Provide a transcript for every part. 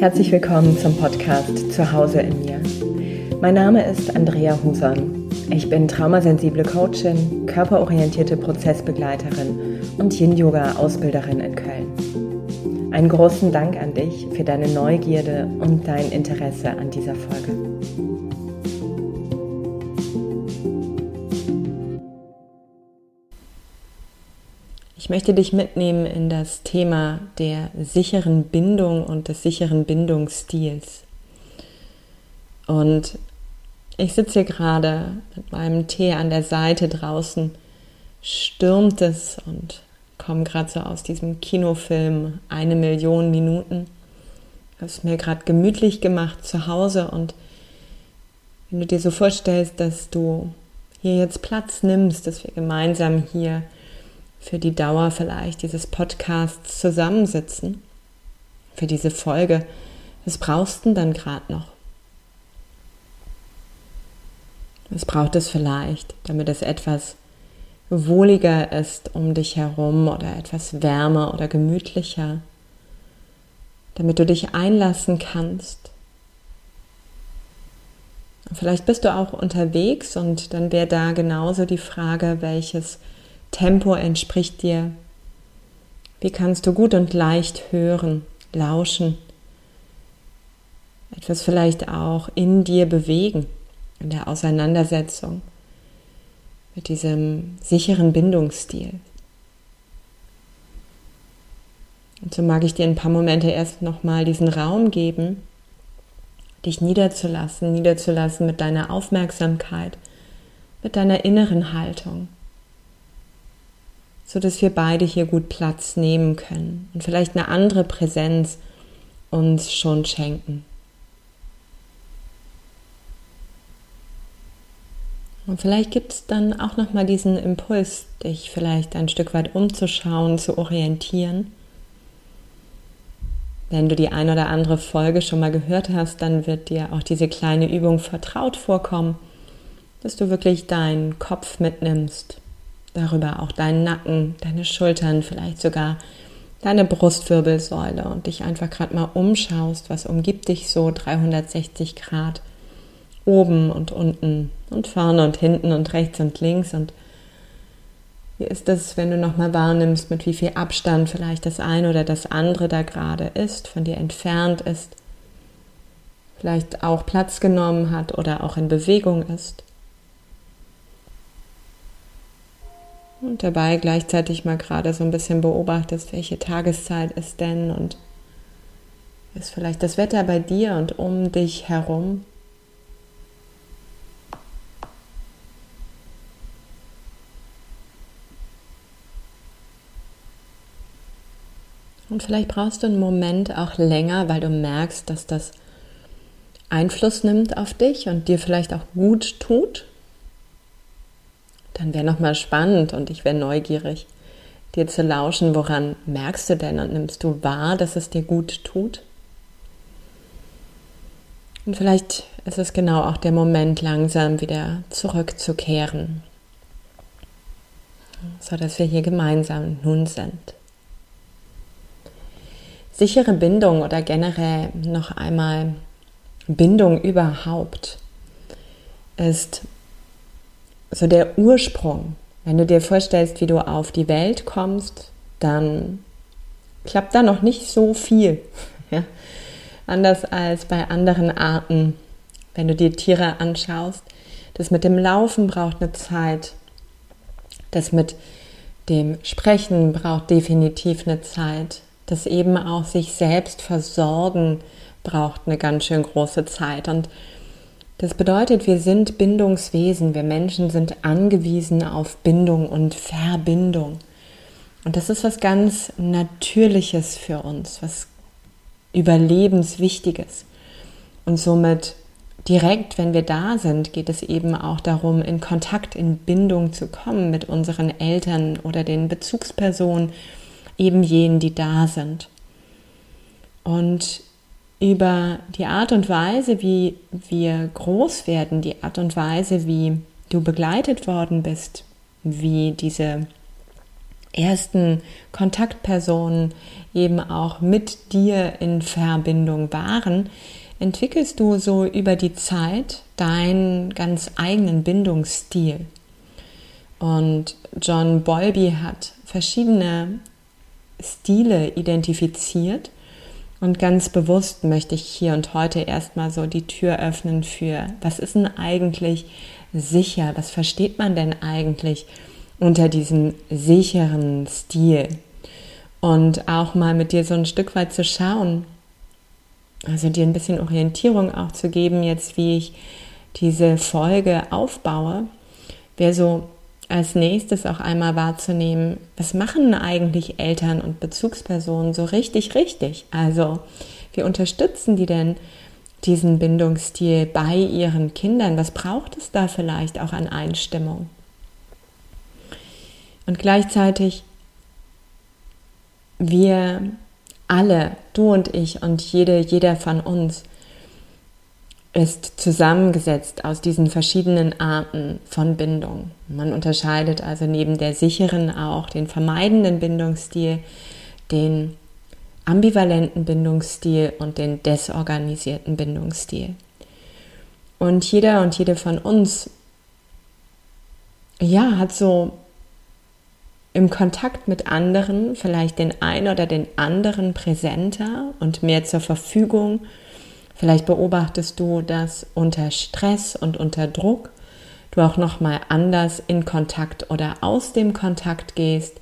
Herzlich willkommen zum Podcast Zuhause in mir. Mein Name ist Andrea Huson. Ich bin traumasensible Coachin, körperorientierte Prozessbegleiterin und Yin-Yoga-Ausbilderin in Köln. Einen großen Dank an dich für deine Neugierde und dein Interesse an dieser Folge. Möchte dich mitnehmen in das Thema der sicheren Bindung und des sicheren Bindungsstils. Und ich sitze hier gerade mit meinem Tee an der Seite draußen, stürmt es und komme gerade so aus diesem Kinofilm eine Million Minuten. Habe es mir gerade gemütlich gemacht zu Hause und wenn du dir so vorstellst, dass du hier jetzt Platz nimmst, dass wir gemeinsam hier für die Dauer vielleicht dieses Podcasts zusammensitzen, für diese Folge. Was brauchst du denn dann gerade noch? Was braucht es vielleicht, damit es etwas wohliger ist um dich herum oder etwas wärmer oder gemütlicher, damit du dich einlassen kannst. Vielleicht bist du auch unterwegs und dann wäre da genauso die Frage, welches Tempo entspricht dir? Wie kannst du gut und leicht hören, lauschen, etwas vielleicht auch in dir bewegen, in der Auseinandersetzung mit diesem sicheren Bindungsstil? Und so mag ich dir ein paar Momente erst nochmal diesen Raum geben, dich niederzulassen, niederzulassen mit deiner Aufmerksamkeit, mit deiner inneren Haltung so dass wir beide hier gut Platz nehmen können und vielleicht eine andere Präsenz uns schon schenken. Und vielleicht gibt es dann auch noch mal diesen Impuls, dich vielleicht ein Stück weit umzuschauen, zu orientieren. Wenn du die ein oder andere Folge schon mal gehört hast, dann wird dir auch diese kleine Übung vertraut vorkommen, dass du wirklich deinen Kopf mitnimmst darüber auch deinen Nacken, deine Schultern, vielleicht sogar deine Brustwirbelsäule und dich einfach gerade mal umschaust, was umgibt dich so 360 Grad oben und unten und vorne und hinten und rechts und links und wie ist das, wenn du nochmal wahrnimmst, mit wie viel Abstand vielleicht das eine oder das andere da gerade ist, von dir entfernt ist, vielleicht auch Platz genommen hat oder auch in Bewegung ist. Und dabei gleichzeitig mal gerade so ein bisschen beobachtest, welche Tageszeit ist denn und ist vielleicht das Wetter bei dir und um dich herum. Und vielleicht brauchst du einen Moment auch länger, weil du merkst, dass das Einfluss nimmt auf dich und dir vielleicht auch gut tut dann wäre nochmal spannend und ich wäre neugierig, dir zu lauschen, woran merkst du denn und nimmst du wahr, dass es dir gut tut? Und vielleicht ist es genau auch der Moment, langsam wieder zurückzukehren, sodass wir hier gemeinsam nun sind. Sichere Bindung oder generell noch einmal Bindung überhaupt ist so der Ursprung. Wenn du dir vorstellst, wie du auf die Welt kommst, dann klappt da noch nicht so viel. Ja? Anders als bei anderen Arten, wenn du dir Tiere anschaust. Das mit dem Laufen braucht eine Zeit. Das mit dem Sprechen braucht definitiv eine Zeit. Das eben auch sich selbst versorgen braucht eine ganz schön große Zeit. Und das bedeutet, wir sind Bindungswesen, wir Menschen sind angewiesen auf Bindung und Verbindung. Und das ist was ganz Natürliches für uns, was Überlebenswichtiges. Und somit direkt, wenn wir da sind, geht es eben auch darum, in Kontakt, in Bindung zu kommen mit unseren Eltern oder den Bezugspersonen, eben jenen, die da sind. Und über die Art und Weise, wie wir groß werden, die Art und Weise, wie du begleitet worden bist, wie diese ersten Kontaktpersonen eben auch mit dir in Verbindung waren, entwickelst du so über die Zeit deinen ganz eigenen Bindungsstil. Und John Bowlby hat verschiedene Stile identifiziert und ganz bewusst möchte ich hier und heute erstmal so die Tür öffnen für, was ist denn eigentlich sicher? Was versteht man denn eigentlich unter diesem sicheren Stil? Und auch mal mit dir so ein Stück weit zu schauen, also dir ein bisschen Orientierung auch zu geben, jetzt wie ich diese Folge aufbaue, wäre so als nächstes auch einmal wahrzunehmen, was machen eigentlich Eltern und Bezugspersonen so richtig, richtig? Also, wie unterstützen die denn diesen Bindungsstil bei ihren Kindern? Was braucht es da vielleicht auch an Einstimmung? Und gleichzeitig, wir alle, du und ich und jede, jeder von uns, ist zusammengesetzt aus diesen verschiedenen Arten von Bindung. Man unterscheidet also neben der sicheren auch den vermeidenden Bindungsstil, den ambivalenten Bindungsstil und den desorganisierten Bindungsstil. Und jeder und jede von uns, ja, hat so im Kontakt mit anderen vielleicht den einen oder den anderen präsenter und mehr zur Verfügung Vielleicht beobachtest du, dass unter Stress und unter Druck du auch noch mal anders in Kontakt oder aus dem Kontakt gehst.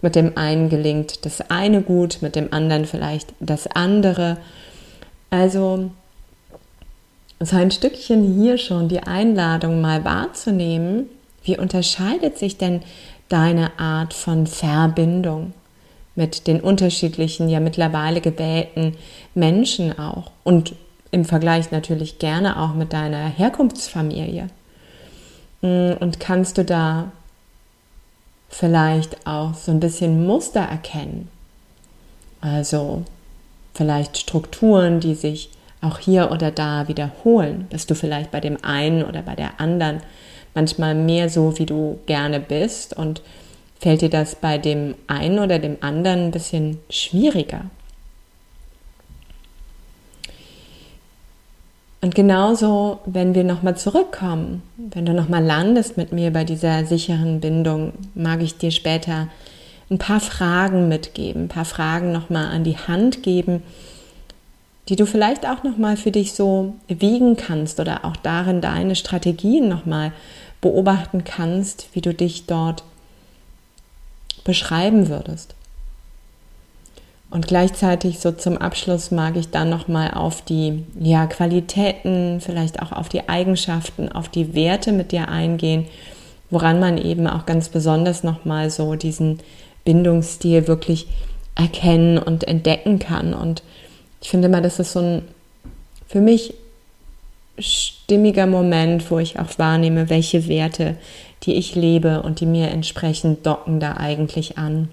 Mit dem einen gelingt das eine gut, mit dem anderen vielleicht das andere. Also so ein Stückchen hier schon die Einladung mal wahrzunehmen, wie unterscheidet sich denn deine Art von Verbindung mit den unterschiedlichen, ja mittlerweile gewählten Menschen auch und im Vergleich natürlich gerne auch mit deiner Herkunftsfamilie. Mm, und kannst du da vielleicht auch so ein bisschen Muster erkennen? Also vielleicht Strukturen, die sich auch hier oder da wiederholen, dass du vielleicht bei dem einen oder bei der anderen manchmal mehr so, wie du gerne bist und fällt dir das bei dem einen oder dem anderen ein bisschen schwieriger. Und genauso, wenn wir nochmal zurückkommen, wenn du nochmal landest mit mir bei dieser sicheren Bindung, mag ich dir später ein paar Fragen mitgeben, ein paar Fragen nochmal an die Hand geben, die du vielleicht auch nochmal für dich so wiegen kannst oder auch darin deine Strategien nochmal beobachten kannst, wie du dich dort beschreiben würdest. Und gleichzeitig so zum Abschluss mag ich dann nochmal auf die ja, Qualitäten, vielleicht auch auf die Eigenschaften, auf die Werte mit dir eingehen, woran man eben auch ganz besonders nochmal so diesen Bindungsstil wirklich erkennen und entdecken kann. Und ich finde mal, das ist so ein für mich stimmiger Moment, wo ich auch wahrnehme, welche Werte, die ich lebe und die mir entsprechend docken da eigentlich an.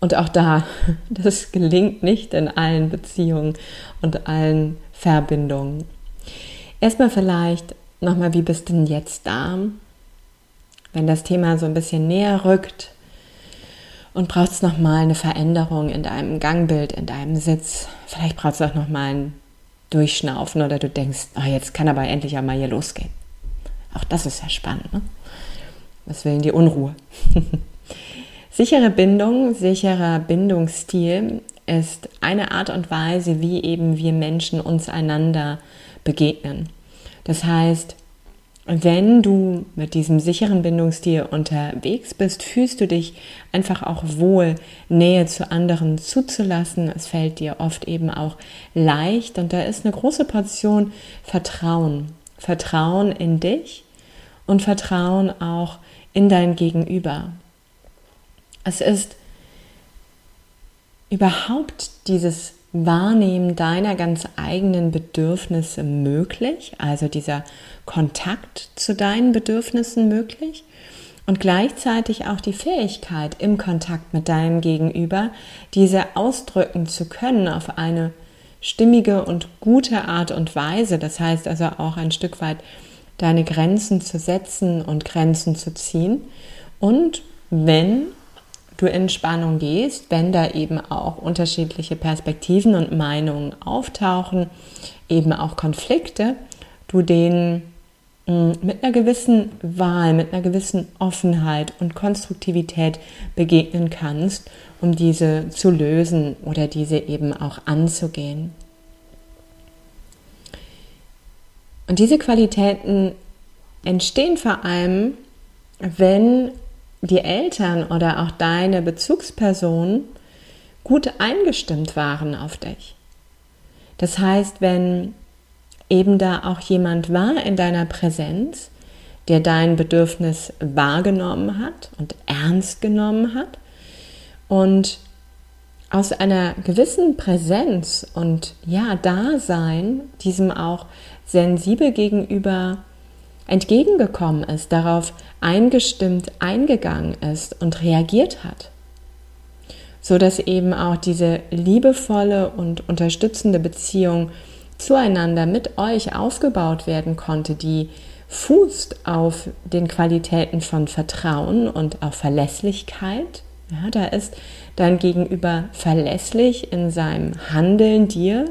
Und auch da, das gelingt nicht in allen Beziehungen und allen Verbindungen. Erstmal vielleicht nochmal, wie bist denn jetzt da? Wenn das Thema so ein bisschen näher rückt und brauchst nochmal eine Veränderung in deinem Gangbild, in deinem Sitz. Vielleicht brauchst du auch nochmal ein Durchschnaufen oder du denkst, oh, jetzt kann aber endlich einmal hier losgehen. Auch das ist ja spannend. Ne? Was will denn die Unruhe? Sichere Bindung, sicherer Bindungsstil ist eine Art und Weise, wie eben wir Menschen uns einander begegnen. Das heißt, wenn du mit diesem sicheren Bindungsstil unterwegs bist, fühlst du dich einfach auch wohl, Nähe zu anderen zuzulassen. Es fällt dir oft eben auch leicht und da ist eine große Portion Vertrauen. Vertrauen in dich und Vertrauen auch in dein Gegenüber. Es ist überhaupt dieses Wahrnehmen deiner ganz eigenen Bedürfnisse möglich, also dieser Kontakt zu deinen Bedürfnissen möglich und gleichzeitig auch die Fähigkeit im Kontakt mit deinem Gegenüber, diese ausdrücken zu können auf eine stimmige und gute Art und Weise. Das heißt also auch ein Stück weit deine Grenzen zu setzen und Grenzen zu ziehen und wenn du in Spannung gehst, wenn da eben auch unterschiedliche Perspektiven und Meinungen auftauchen, eben auch Konflikte, du denen mm, mit einer gewissen Wahl, mit einer gewissen Offenheit und Konstruktivität begegnen kannst, um diese zu lösen oder diese eben auch anzugehen. Und diese Qualitäten entstehen vor allem, wenn die Eltern oder auch deine Bezugsperson gut eingestimmt waren auf dich. Das heißt, wenn eben da auch jemand war in deiner Präsenz, der dein Bedürfnis wahrgenommen hat und ernst genommen hat und aus einer gewissen Präsenz und ja, Dasein diesem auch sensibel gegenüber entgegengekommen ist, darauf eingestimmt eingegangen ist und reagiert hat. So dass eben auch diese liebevolle und unterstützende Beziehung zueinander mit euch aufgebaut werden konnte, die fußt auf den Qualitäten von Vertrauen und auch Verlässlichkeit. Ja, da ist dein Gegenüber verlässlich in seinem Handeln dir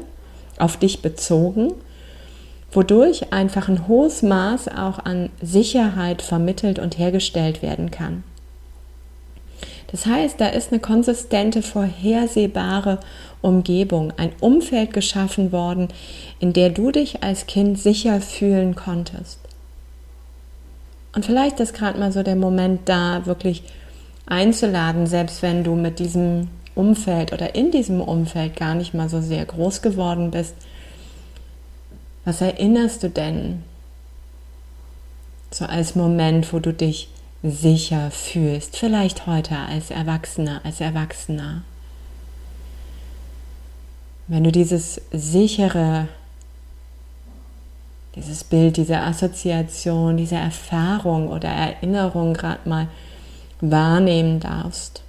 auf dich bezogen wodurch einfach ein hohes Maß auch an Sicherheit vermittelt und hergestellt werden kann. Das heißt, da ist eine konsistente, vorhersehbare Umgebung, ein Umfeld geschaffen worden, in der du dich als Kind sicher fühlen konntest. Und vielleicht ist gerade mal so der Moment da, wirklich einzuladen, selbst wenn du mit diesem Umfeld oder in diesem Umfeld gar nicht mal so sehr groß geworden bist, was erinnerst du denn so als Moment, wo du dich sicher fühlst? Vielleicht heute als Erwachsener, als Erwachsener. Wenn du dieses sichere, dieses Bild, diese Assoziation, diese Erfahrung oder Erinnerung gerade mal wahrnehmen darfst,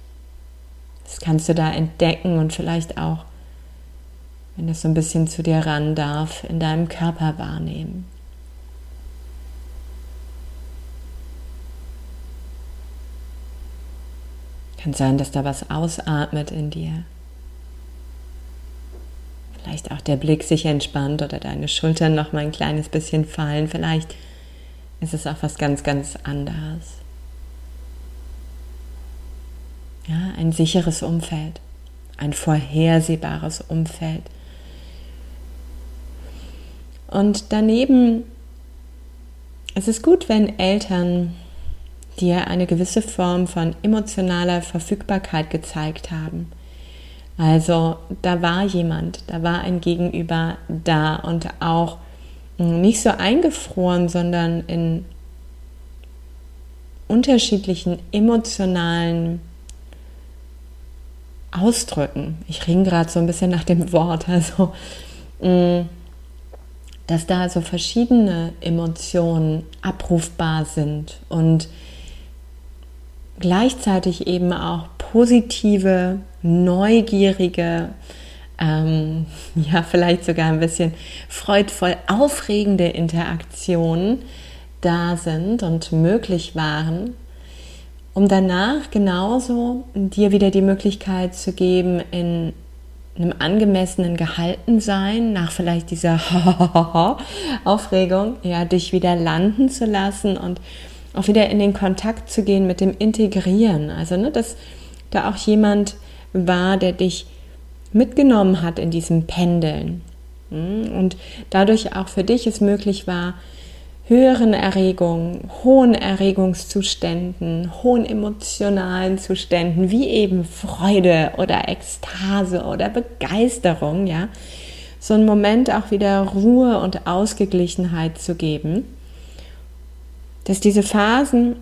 das kannst du da entdecken und vielleicht auch wenn es so ein bisschen zu dir ran darf, in deinem Körper wahrnehmen. Kann sein, dass da was ausatmet in dir. Vielleicht auch der Blick sich entspannt oder deine Schultern noch mal ein kleines bisschen fallen. Vielleicht ist es auch was ganz, ganz anderes. Ja, ein sicheres Umfeld, ein vorhersehbares Umfeld und daneben ist es gut, wenn Eltern dir eine gewisse Form von emotionaler Verfügbarkeit gezeigt haben. Also da war jemand, da war ein Gegenüber da und auch nicht so eingefroren, sondern in unterschiedlichen emotionalen Ausdrücken. Ich ringe gerade so ein bisschen nach dem Wort. Also mh, dass da so verschiedene Emotionen abrufbar sind und gleichzeitig eben auch positive, neugierige, ähm, ja vielleicht sogar ein bisschen freudvoll aufregende Interaktionen da sind und möglich waren, um danach genauso dir wieder die Möglichkeit zu geben, in einem angemessenen Gehaltensein, nach vielleicht dieser Aufregung, ja, dich wieder landen zu lassen und auch wieder in den Kontakt zu gehen mit dem Integrieren. Also, ne, dass da auch jemand war, der dich mitgenommen hat in diesem Pendeln. Hm, und dadurch auch für dich es möglich war, höheren Erregungen, hohen Erregungszuständen, hohen emotionalen Zuständen, wie eben Freude oder Ekstase oder Begeisterung, ja, so einen Moment auch wieder Ruhe und Ausgeglichenheit zu geben, dass diese Phasen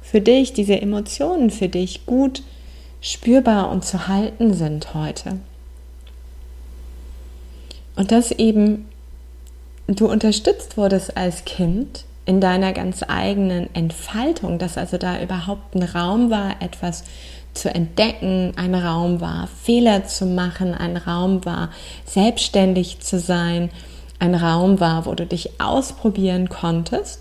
für dich, diese Emotionen für dich gut spürbar und zu halten sind heute. Und dass eben du unterstützt wurdest als Kind in deiner ganz eigenen Entfaltung, dass also da überhaupt ein Raum war, etwas zu entdecken, ein Raum war, Fehler zu machen, ein Raum war, selbstständig zu sein, ein Raum war, wo du dich ausprobieren konntest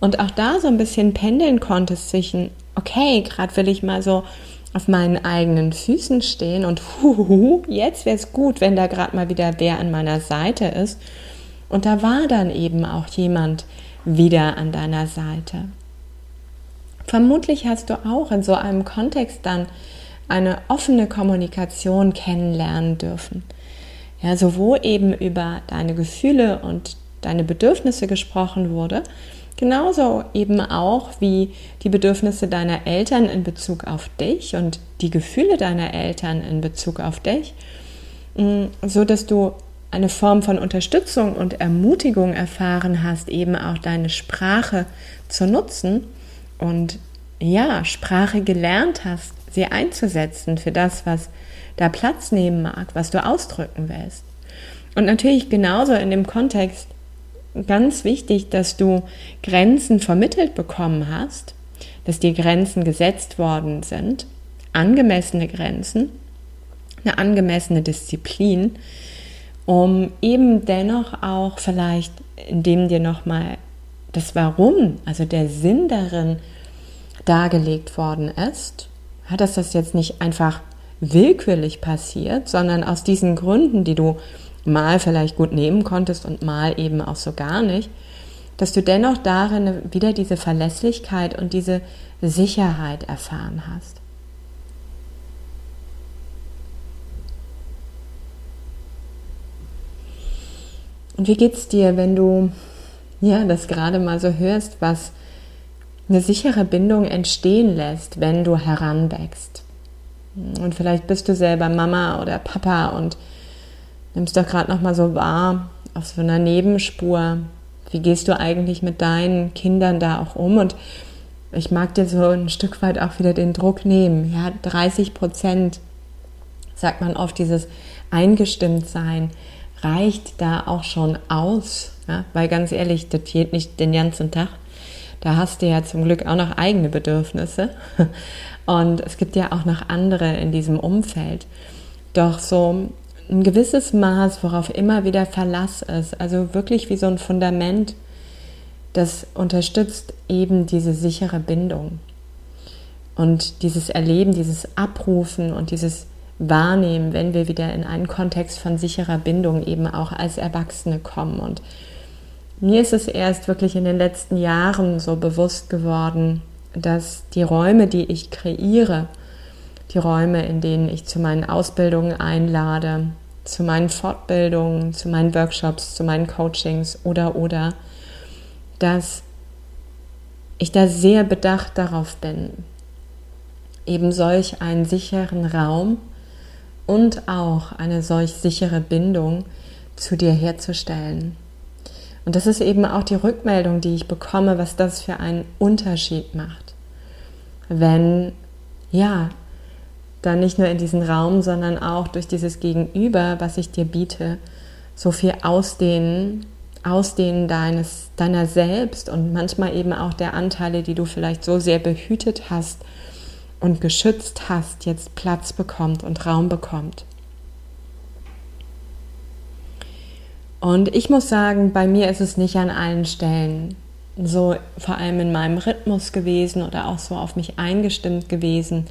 Und auch da so ein bisschen pendeln konntest zwischen, okay, gerade will ich mal so auf meinen eigenen Füßen stehen und huhuhu, jetzt wäre es gut, wenn da gerade mal wieder wer an meiner Seite ist. Und da war dann eben auch jemand wieder an deiner Seite. Vermutlich hast du auch in so einem Kontext dann eine offene Kommunikation kennenlernen dürfen. Ja, so wo eben über deine Gefühle und deine Bedürfnisse gesprochen wurde, genauso eben auch wie die Bedürfnisse deiner Eltern in Bezug auf dich und die Gefühle deiner Eltern in Bezug auf dich, mm, so dass du eine Form von Unterstützung und Ermutigung erfahren hast, eben auch deine Sprache zu nutzen und ja, Sprache gelernt hast, sie einzusetzen für das, was da Platz nehmen mag, was du ausdrücken willst. Und natürlich genauso in dem Kontext ganz wichtig, dass du Grenzen vermittelt bekommen hast, dass dir Grenzen gesetzt worden sind, angemessene Grenzen, eine angemessene Disziplin, um eben dennoch auch vielleicht, indem dir nochmal das Warum, also der Sinn darin dargelegt worden ist, dass das jetzt nicht einfach willkürlich passiert, sondern aus diesen Gründen, die du mal vielleicht gut nehmen konntest und mal eben auch so gar nicht, dass du dennoch darin wieder diese Verlässlichkeit und diese Sicherheit erfahren hast. Und wie geht's dir, wenn du ja das gerade mal so hörst, was eine sichere Bindung entstehen lässt, wenn du heranwächst? Und vielleicht bist du selber Mama oder Papa und nimmst doch gerade noch mal so wahr auf so einer Nebenspur. Wie gehst du eigentlich mit deinen Kindern da auch um? Und ich mag dir so ein Stück weit auch wieder den Druck nehmen. Ja, 30 Prozent, sagt man oft, dieses Eingestimmtsein reicht da auch schon aus. Ja? Weil ganz ehrlich, das geht nicht den ganzen Tag. Da hast du ja zum Glück auch noch eigene Bedürfnisse. Und es gibt ja auch noch andere in diesem Umfeld. Doch so ein gewisses Maß, worauf immer wieder Verlass ist, also wirklich wie so ein Fundament, das unterstützt eben diese sichere Bindung. Und dieses Erleben, dieses Abrufen und dieses Wahrnehmen, wenn wir wieder in einen Kontext von sicherer Bindung eben auch als Erwachsene kommen. Und mir ist es erst wirklich in den letzten Jahren so bewusst geworden, dass die Räume, die ich kreiere, die Räume, in denen ich zu meinen Ausbildungen einlade, zu meinen Fortbildungen, zu meinen Workshops, zu meinen Coachings oder oder, dass ich da sehr bedacht darauf bin, eben solch einen sicheren Raum und auch eine solch sichere Bindung zu dir herzustellen. Und das ist eben auch die Rückmeldung, die ich bekomme, was das für einen Unterschied macht. Wenn, ja, dann nicht nur in diesen Raum, sondern auch durch dieses Gegenüber, was ich dir biete, so viel ausdehnen, ausdehnen deines, deiner selbst und manchmal eben auch der Anteile, die du vielleicht so sehr behütet hast und geschützt hast, jetzt Platz bekommt und Raum bekommt. Und ich muss sagen, bei mir ist es nicht an allen Stellen so vor allem in meinem Rhythmus gewesen oder auch so auf mich eingestimmt gewesen,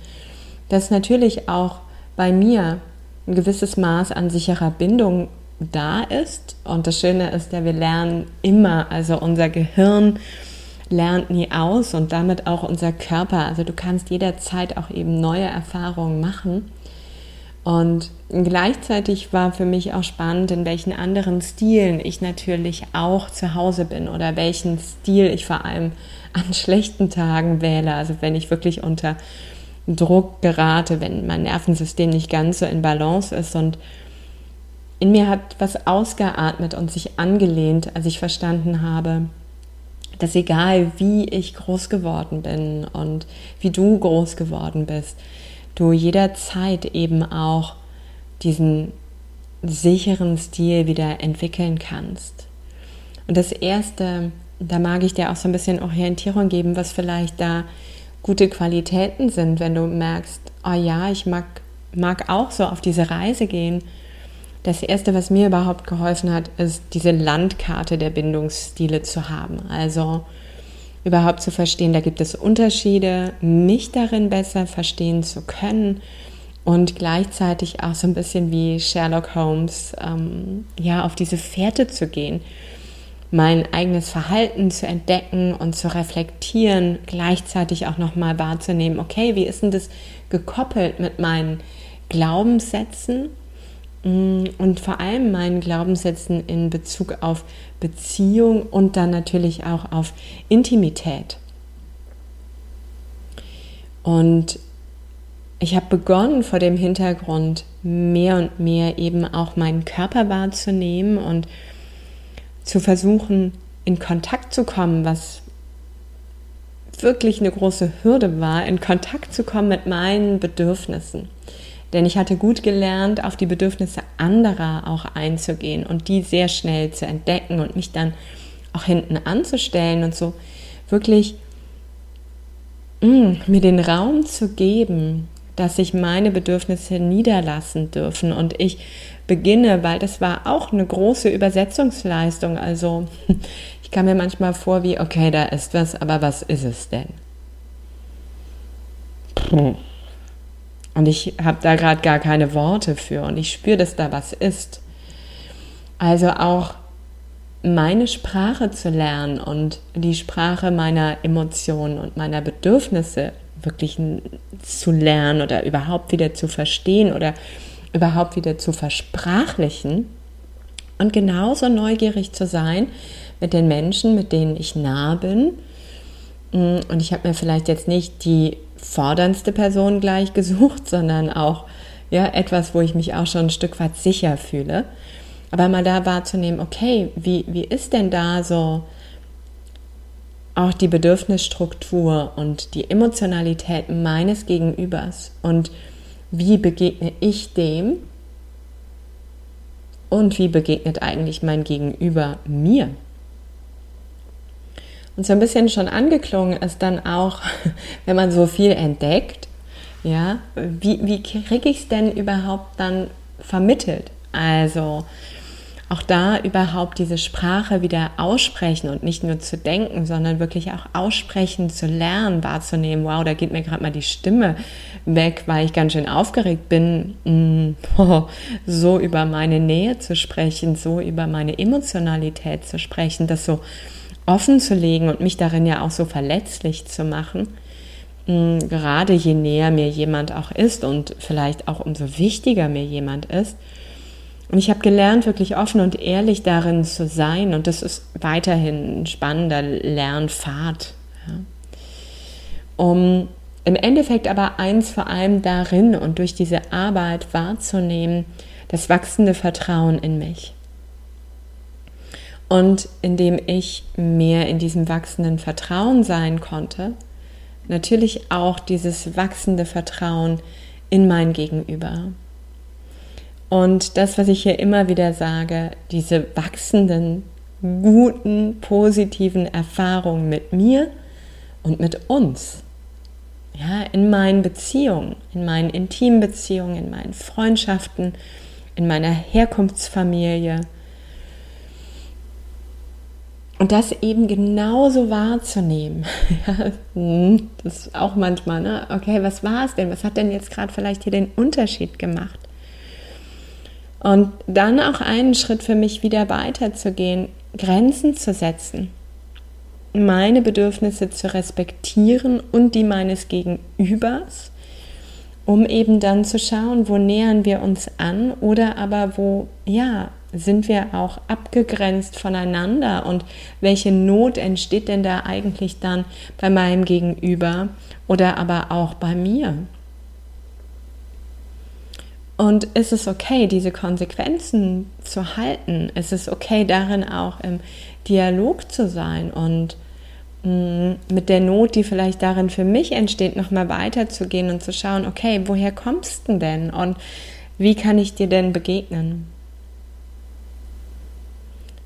dass natürlich auch bei mir ein gewisses Maß an sicherer Bindung da ist. Und das Schöne ist ja, wir lernen immer, also unser Gehirn lernt nie aus und damit auch unser Körper. Also du kannst jederzeit auch eben neue Erfahrungen machen. Und gleichzeitig war für mich auch spannend, in welchen anderen Stilen ich natürlich auch zu Hause bin oder welchen Stil ich vor allem an schlechten Tagen wähle. Also wenn ich wirklich unter Druck gerate, wenn mein Nervensystem nicht ganz so in Balance ist und in mir hat was ausgeatmet und sich angelehnt, als ich verstanden habe, dass egal wie ich groß geworden bin und wie du groß geworden bist, du jederzeit eben auch diesen sicheren Stil wieder entwickeln kannst. Und das Erste, da mag ich dir auch so ein bisschen Orientierung geben, was vielleicht da gute Qualitäten sind, wenn du merkst, oh ja, ich mag, mag auch so auf diese Reise gehen. Das Erste, was mir überhaupt geholfen hat, ist diese Landkarte der Bindungsstile zu haben. Also überhaupt zu verstehen, da gibt es Unterschiede, mich darin besser verstehen zu können und gleichzeitig auch so ein bisschen wie Sherlock Holmes, ähm, ja, auf diese Fährte zu gehen, mein eigenes Verhalten zu entdecken und zu reflektieren, gleichzeitig auch nochmal wahrzunehmen, okay, wie ist denn das gekoppelt mit meinen Glaubenssätzen und vor allem meinen Glaubenssätzen in Bezug auf Beziehung und dann natürlich auch auf Intimität. Und ich habe begonnen vor dem Hintergrund mehr und mehr eben auch meinen Körper wahrzunehmen und zu versuchen, in Kontakt zu kommen, was wirklich eine große Hürde war, in Kontakt zu kommen mit meinen Bedürfnissen. Denn ich hatte gut gelernt, auf die Bedürfnisse anderer auch einzugehen und die sehr schnell zu entdecken und mich dann auch hinten anzustellen und so wirklich mh, mm, mir den Raum zu geben, dass sich meine Bedürfnisse niederlassen dürfen und ich beginne, weil das war auch eine große Übersetzungsleistung. Also ich kam mir manchmal vor wie, okay, da ist was, aber was ist es denn? Und ich habe da gerade gar keine Worte für und ich spüre, dass da was ist. Also auch meine Sprache zu lernen und die Sprache meiner Emotionen und meiner Bedürfnisse wirklich zu lernen oder überhaupt wieder zu verstehen oder überhaupt wieder zu versprachlichen und genauso neugierig zu sein mit den Menschen, mit denen ich nah bin. Und ich habe mir vielleicht jetzt nicht die forderndste Person gleich gesucht, sondern auch ja, etwas, wo ich mich auch schon ein Stück weit sicher fühle. Aber mal da wahrzunehmen, okay, wie, wie ist denn da so auch die Bedürfnisstruktur und die Emotionalität meines Gegenübers und wie begegne ich dem und wie begegnet eigentlich mein Gegenüber mir? Und so ein bisschen schon angeklungen ist dann auch, wenn man so viel entdeckt, ja, wie, wie kriege ich es denn überhaupt dann vermittelt? Also auch da überhaupt diese Sprache wieder aussprechen und nicht nur zu denken, sondern wirklich auch aussprechen, zu lernen, wahrzunehmen, wow, da geht mir gerade mal die Stimme weg, weil ich ganz schön aufgeregt bin, mm, so über meine Nähe zu sprechen, so über meine Emotionalität zu sprechen, das so offen zu legen und mich darin ja auch so verletzlich zu machen, gerade je näher mir jemand auch ist und vielleicht auch umso wichtiger mir jemand ist. Und ich habe gelernt, wirklich offen und ehrlich darin zu sein und das ist weiterhin ein spannender Lernpfad. Ja. Um im Endeffekt aber eins vor allem darin und durch diese Arbeit wahrzunehmen, das wachsende Vertrauen in mich. Und indem ich mehr in diesem wachsenden Vertrauen sein konnte, natürlich auch dieses wachsende Vertrauen in mein Gegenüber. Und das, was ich hier immer wieder sage, diese wachsenden, guten, positiven Erfahrungen mit mir und mit uns. Ja, in meinen Beziehungen, in meinen intimen Beziehungen, in meinen Freundschaften, in meiner Herkunftsfamilie, und das eben genauso wahrzunehmen. Hm, das ist auch manchmal, ne? Okay, was war es denn? Was hat denn jetzt gerade vielleicht hier den Unterschied gemacht? Und dann auch einen Schritt für mich wieder weiterzugehen, Grenzen zu setzen, meine Bedürfnisse zu respektieren und die meines Gegenübers, um eben dann zu schauen, wo nähern wir uns an oder aber wo, ja, sind wir auch abgegrenzt voneinander und welche Not entsteht denn da eigentlich dann bei meinem Gegenüber oder aber auch bei mir? Und ist es okay, diese Konsequenzen zu halten? Ist es okay, darin auch im Dialog zu sein und mm, mit der Not, die vielleicht darin für mich entsteht, nochmal weiterzugehen und zu schauen, okay, woher kommst du denn und wie kann ich dir denn begegnen?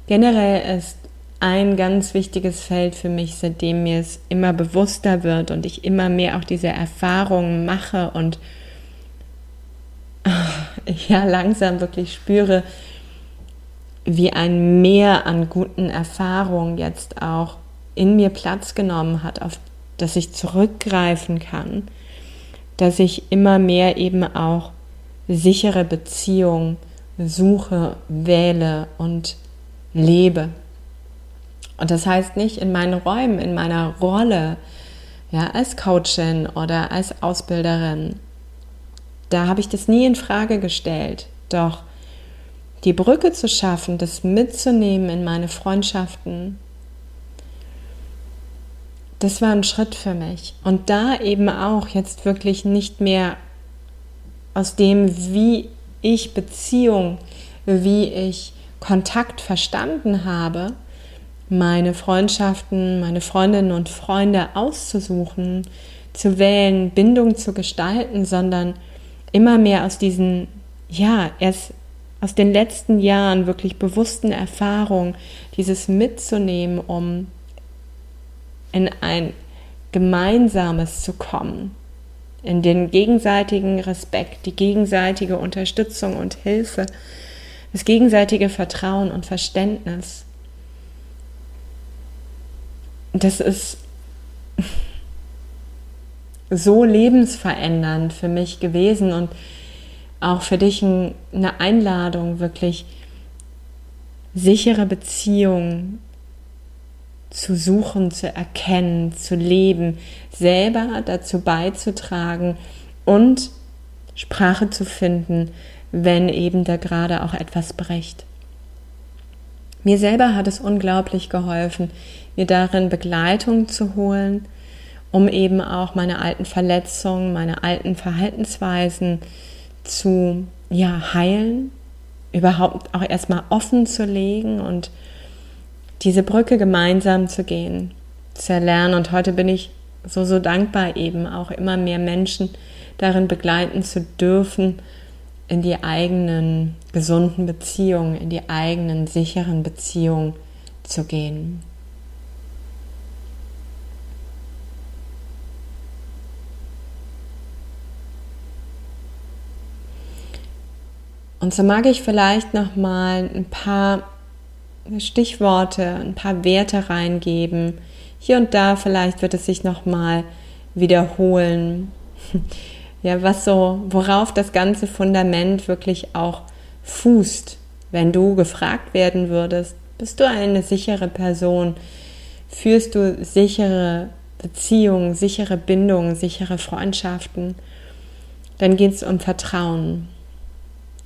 Generell ist ein ganz wichtiges Feld für mich, seitdem mir es immer bewusster wird und ich immer mehr auch diese Erfahrungen mache und ja langsam wirklich spüre, wie ein Mehr an guten Erfahrungen jetzt auch in mir Platz genommen hat, auf das ich zurückgreifen kann, dass ich immer mehr eben auch sichere Beziehungen suche, wähle und lebe. Und das heißt nicht in meinen Räumen, in meiner Rolle, ja, als Coachin oder als Ausbilderin. Da habe ich das nie in Frage gestellt. Doch die Brücke zu schaffen, das mitzunehmen in meine Freundschaften, das war ein Schritt für mich. Und da eben auch jetzt wirklich nicht mehr aus dem, wie ich Beziehung, wie ich Kontakt verstanden habe, meine Freundschaften, meine Freundinnen und Freunde auszusuchen, zu wählen, Bindung zu gestalten, sondern immer mehr aus diesen, ja, erst aus den letzten Jahren wirklich bewussten Erfahrungen, dieses mitzunehmen, um in ein Gemeinsames zu kommen, in den gegenseitigen Respekt, die gegenseitige Unterstützung und Hilfe, das gegenseitige Vertrauen und Verständnis. Das ist so lebensverändernd für mich gewesen und auch für dich eine Einladung, wirklich sichere Beziehungen zu suchen, zu erkennen, zu leben, selber dazu beizutragen und Sprache zu finden, wenn eben da gerade auch etwas bricht. Mir selber hat es unglaublich geholfen, mir darin Begleitung zu holen, um eben auch meine alten Verletzungen, meine alten Verhaltensweisen zu ja, heilen, überhaupt auch erstmal offen zu legen und diese Brücke gemeinsam zu gehen, zu erlernen. Und heute bin ich so, so dankbar, eben auch immer mehr Menschen darin begleiten zu dürfen, in die eigenen gesunden Beziehungen, in die eigenen sicheren Beziehungen zu gehen. Und so mag ich vielleicht noch mal ein paar Stichworte, ein paar Werte reingeben. Hier und da vielleicht wird es sich nochmal wiederholen. Ja, was so, worauf das ganze Fundament wirklich auch fußt. Wenn du gefragt werden würdest, bist du eine sichere Person? Führst du sichere Beziehungen, sichere Bindungen, sichere Freundschaften? Dann geht es um Vertrauen.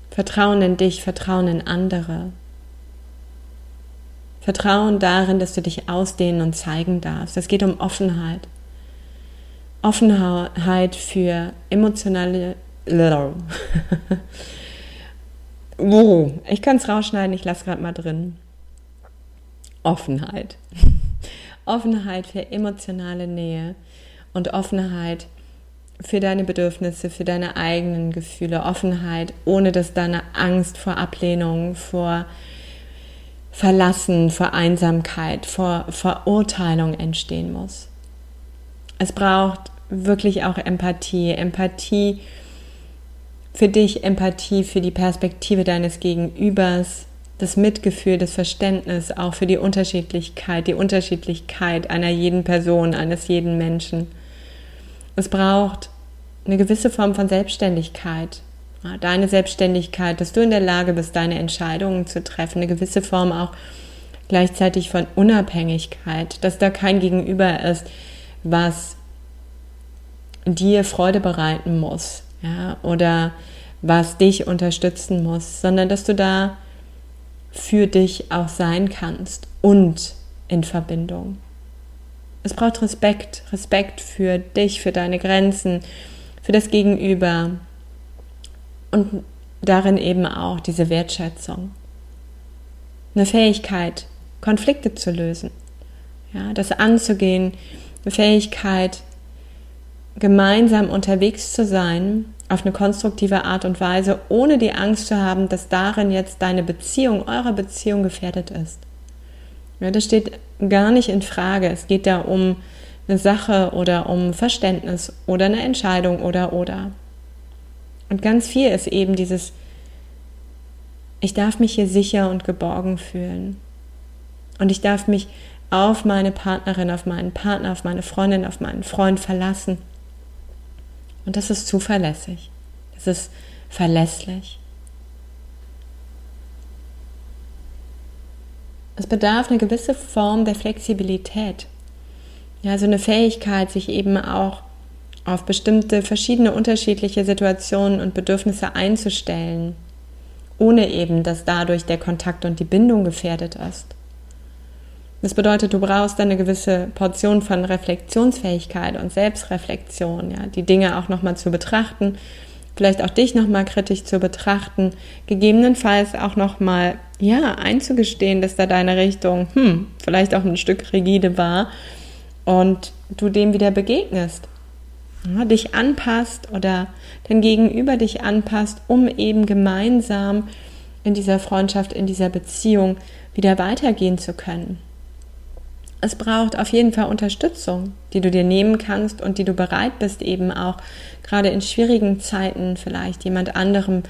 Vertrauen in dich, Vertrauen in andere. Vertrauen darin, dass du dich ausdehnen und zeigen darfst. Es geht um Offenheit. Offenheit für emotionale. oh, ich kann es rausschneiden, ich lasse gerade mal drin. Offenheit. Offenheit für emotionale Nähe und Offenheit für deine Bedürfnisse, für deine eigenen Gefühle. Offenheit, ohne dass deine Angst vor Ablehnung, vor Verlassen, vor Einsamkeit, vor Verurteilung entstehen muss. Es braucht wirklich auch Empathie. Empathie für dich, Empathie für die Perspektive deines Gegenübers, das Mitgefühl, das Verständnis auch für die Unterschiedlichkeit, die Unterschiedlichkeit einer jeden Person, eines jeden Menschen. Es braucht eine gewisse Form von Selbstständigkeit, deine Selbstständigkeit, dass du in der Lage bist, deine Entscheidungen zu treffen, eine gewisse Form auch gleichzeitig von Unabhängigkeit, dass da kein Gegenüber ist, was dir Freude bereiten muss, ja, oder was dich unterstützen muss, sondern dass du da für dich auch sein kannst und in Verbindung. Es braucht Respekt, Respekt für dich, für deine Grenzen, für das Gegenüber, und darin eben auch diese Wertschätzung. Eine Fähigkeit, Konflikte zu lösen, ja, das anzugehen, Fähigkeit, gemeinsam unterwegs zu sein, auf eine konstruktive Art und Weise, ohne die Angst zu haben, dass darin jetzt deine Beziehung, eure Beziehung gefährdet ist. Ja, das steht gar nicht in Frage. Es geht da um eine Sache oder um Verständnis oder eine Entscheidung oder oder. Und ganz viel ist eben dieses, ich darf mich hier sicher und geborgen fühlen. Und ich darf mich auf meine Partnerin, auf meinen Partner, auf meine Freundin, auf meinen Freund verlassen. Und das ist zuverlässig. Das ist verlässlich. Es bedarf eine gewisse Form der Flexibilität. Ja, so eine Fähigkeit, sich eben auch auf bestimmte verschiedene unterschiedliche Situationen und Bedürfnisse einzustellen, ohne eben, dass dadurch der Kontakt und die Bindung gefährdet ist. Das bedeutet, du brauchst eine gewisse Portion von Reflexionsfähigkeit und Selbstreflexion, ja, die Dinge auch nochmal zu betrachten, vielleicht auch dich nochmal kritisch zu betrachten, gegebenenfalls auch nochmal, ja, einzugestehen, dass da deine Richtung, hm, vielleicht auch ein Stück rigide war und du dem wieder begegnest. Ja, dich anpasst oder dein Gegenüber dich anpasst, um eben gemeinsam in dieser Freundschaft, in dieser Beziehung wieder weitergehen zu können es braucht auf jeden Fall Unterstützung, die du dir nehmen kannst und die du bereit bist, eben auch gerade in schwierigen Zeiten vielleicht jemand anderem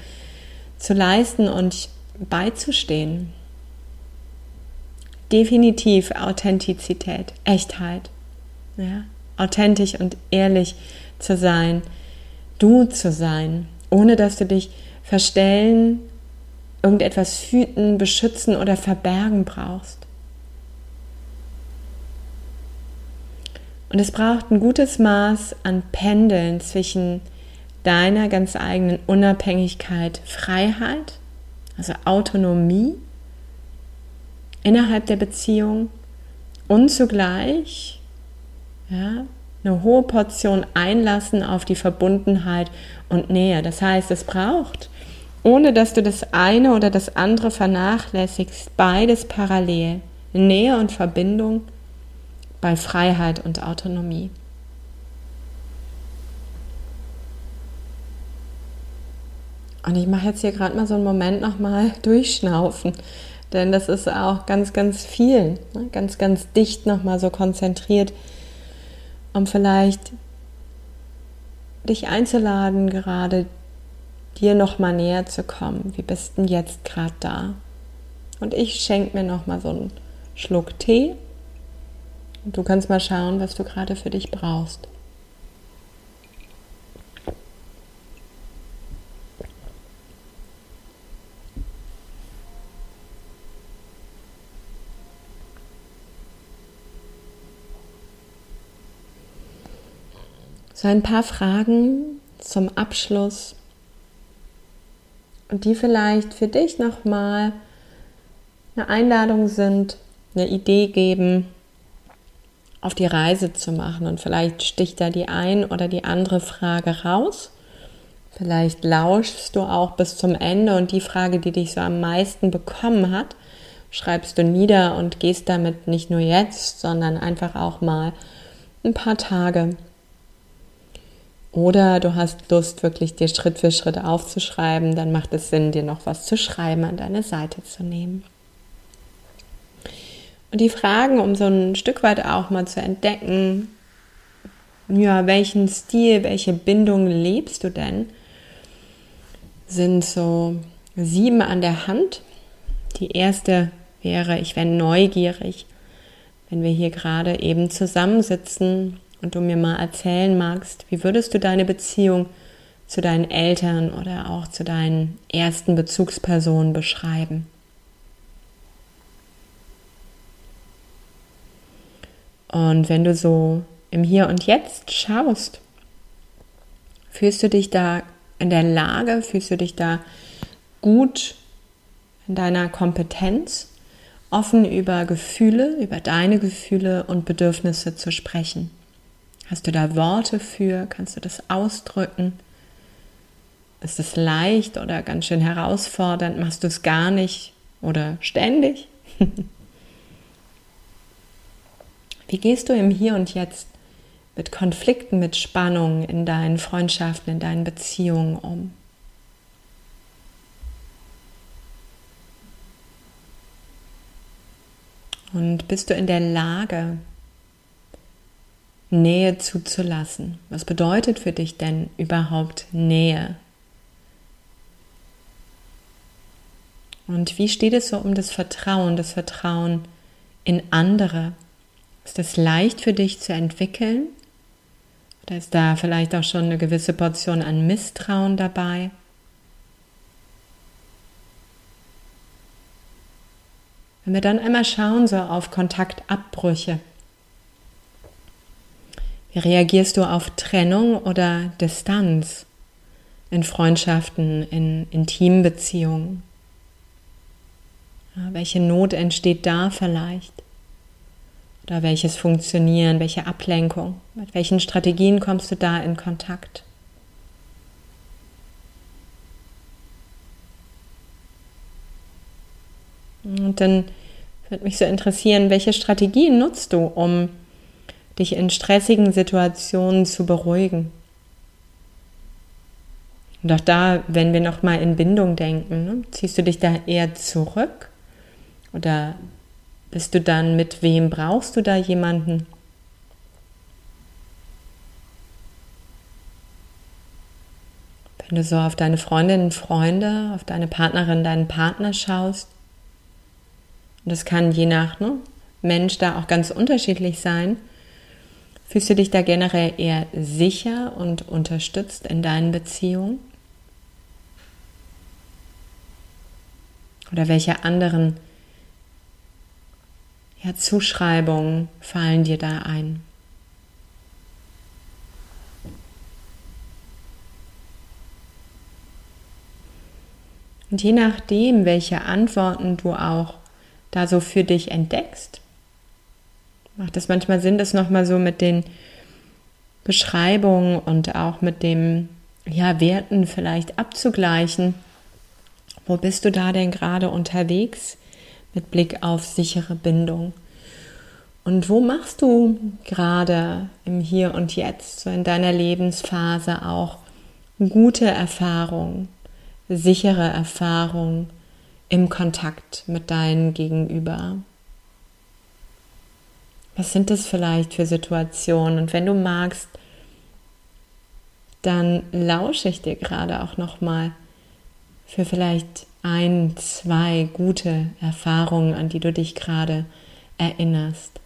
zu leisten und beizustehen. Definitiv Authentizität, Echtheit. Ja? Authentisch und ehrlich zu sein, du zu sein, ohne dass du dich verstellen, irgendetwas hüten, beschützen oder verbergen brauchst. Und es braucht ein gutes Maß an Pendeln zwischen deiner ganz eigenen Unabhängigkeit, Freiheit, also Autonomie innerhalb der Beziehung und zugleich ja, eine hohe Portion Einlassen auf die Verbundenheit und Nähe. Das heißt, es braucht, ohne dass du das eine oder das andere vernachlässigst, beides parallel, Nähe und Verbindung bei Freiheit und Autonomie. Und ich mache jetzt hier gerade mal so einen Moment nochmal durchschnaufen, denn das ist auch ganz, ganz viel, ne? ganz, ganz dicht nochmal so konzentriert, um vielleicht dich einzuladen, gerade dir nochmal näher zu kommen. Wie bist denn jetzt gerade da? Und ich schenke mir nochmal so einen Schluck Tee und du kannst mal schauen, was du gerade für dich brauchst. So ein paar Fragen zum Abschluss und die vielleicht für dich nochmal eine Einladung sind, eine Idee geben, auf die Reise zu machen. Und vielleicht sticht da die ein oder die andere Frage raus. Vielleicht lauschst du auch bis zum Ende und die Frage, die dich so am meisten bekommen hat, schreibst du nieder und gehst damit nicht nur jetzt, sondern einfach auch mal ein paar Tage. Oder du hast Lust, wirklich dir Schritt für Schritt aufzuschreiben, dann macht es Sinn, dir noch was zu schreiben, an deine Seite zu nehmen. Und die Fragen, um so ein Stück weit auch mal zu entdecken, ja, welchen Stil, welche Bindung lebst du denn, sind so sieben an der Hand. Die erste wäre, ich wäre neugierig, wenn wir hier gerade eben zusammensitzen und du mir mal erzählen magst, wie würdest du deine Beziehung zu deinen Eltern oder auch zu deinen ersten Bezugspersonen beschreiben? Und wenn du so im Hier und Jetzt schaust, fühlst du dich da in der Lage, fühlst du dich da gut in deiner Kompetenz, offen über Gefühle, über deine Gefühle und Bedürfnisse zu sprechen? Hast du da Worte für? Kannst du das ausdrücken? Ist es leicht oder ganz schön herausfordernd? Machst du es gar nicht oder ständig? Wie gehst du im Hier und Jetzt mit Konflikten, mit Spannungen in deinen Freundschaften, in deinen Beziehungen um? Und bist du in der Lage, Nähe zuzulassen? Was bedeutet für dich denn überhaupt Nähe? Und wie steht es so um das Vertrauen, das Vertrauen in andere, Ist das leicht für dich zu entwickeln? Oder ist da vielleicht auch schon eine gewisse Portion an Misstrauen dabei? Wenn wir dann einmal schauen, so auf Kontaktabbrüche. Wie reagierst du auf Trennung oder Distanz in Freundschaften, in intimen Beziehungen? Ja, welche Not entsteht da vielleicht? Oder welches Funktionieren, welche Ablenkung? Mit welchen Strategien kommst du da in Kontakt? Und dann würde mich so interessieren, welche Strategien nutzt du, um dich in stressigen Situationen zu beruhigen? Und auch da, wenn wir nochmal in Bindung denken, ne, ziehst du dich da eher zurück oder bist du dann mit wem brauchst du da jemanden? Wenn du so auf deine Freundinnen, Freunde, auf deine Partnerin, deinen Partner schaust, und das kann je nach ne, Mensch da auch ganz unterschiedlich sein. Fühlst du dich da generell eher sicher und unterstützt in deinen Beziehungen? Oder welche anderen ja, Zuschreibungen fallen dir da ein? Und je nachdem, welche Antworten du auch da so für dich entdeckst. Macht es manchmal Sinn, das nochmal so mit den Beschreibungen und auch mit dem ja, Werten vielleicht abzugleichen. Wo bist du da denn gerade unterwegs mit Blick auf sichere Bindung? Und wo machst du gerade im Hier und Jetzt, so in deiner Lebensphase auch gute Erfahrungen, sichere Erfahrungen, im Kontakt mit deinem Gegenüber? Was sind das vielleicht für Situationen? Und wenn du magst, dann lausche ich dir gerade auch noch mal für vielleicht ein, zwei gute Erfahrungen, an die du dich gerade erinnerst.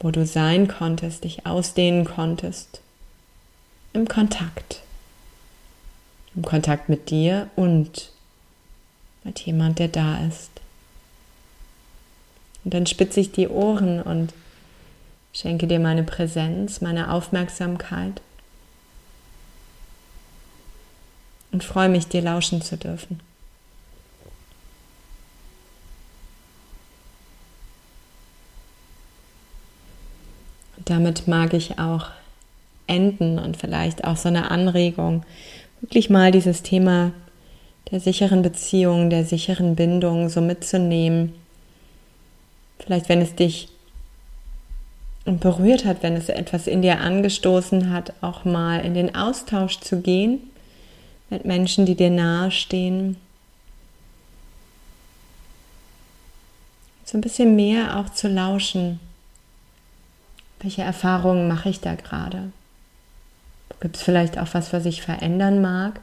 Wo du sein konntest, dich ausdehnen konntest im Kontakt im Kontakt mit dir und mit jemand, der da ist. Und dann spitze ich die Ohren und schenke dir meine Präsenz, meine Aufmerksamkeit und freue mich, dir lauschen zu dürfen. Und damit mag ich auch enden und vielleicht auch so eine Anregung wirklich mal dieses Thema der sicheren Beziehung, der sicheren Bindung so mitzunehmen. Vielleicht, wenn es dich berührt hat, wenn es etwas in dir angestoßen hat, auch mal in den Austausch zu gehen mit Menschen, die dir nahestehen. So ein bisschen mehr auch zu lauschen. Welche Erfahrungen mache ich da gerade? Gibt es vielleicht auch was, was ich verändern mag?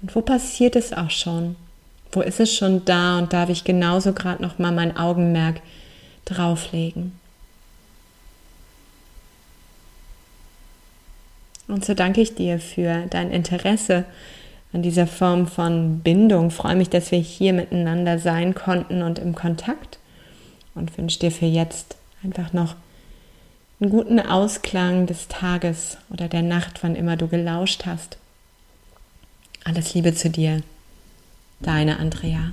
Und wo passiert es auch schon? Wo ist es schon da und darf ich genauso gerade noch mal mein Augenmerk drauflegen? Und so danke ich dir für dein Interesse an dieser Form von Bindung. Freue mich, dass wir hier miteinander sein konnten und im Kontakt und wünsche dir für jetzt einfach noch einen guten Ausklang des Tages oder der Nacht, wann immer du gelauscht hast. Alles Liebe zu dir, deine Andrea.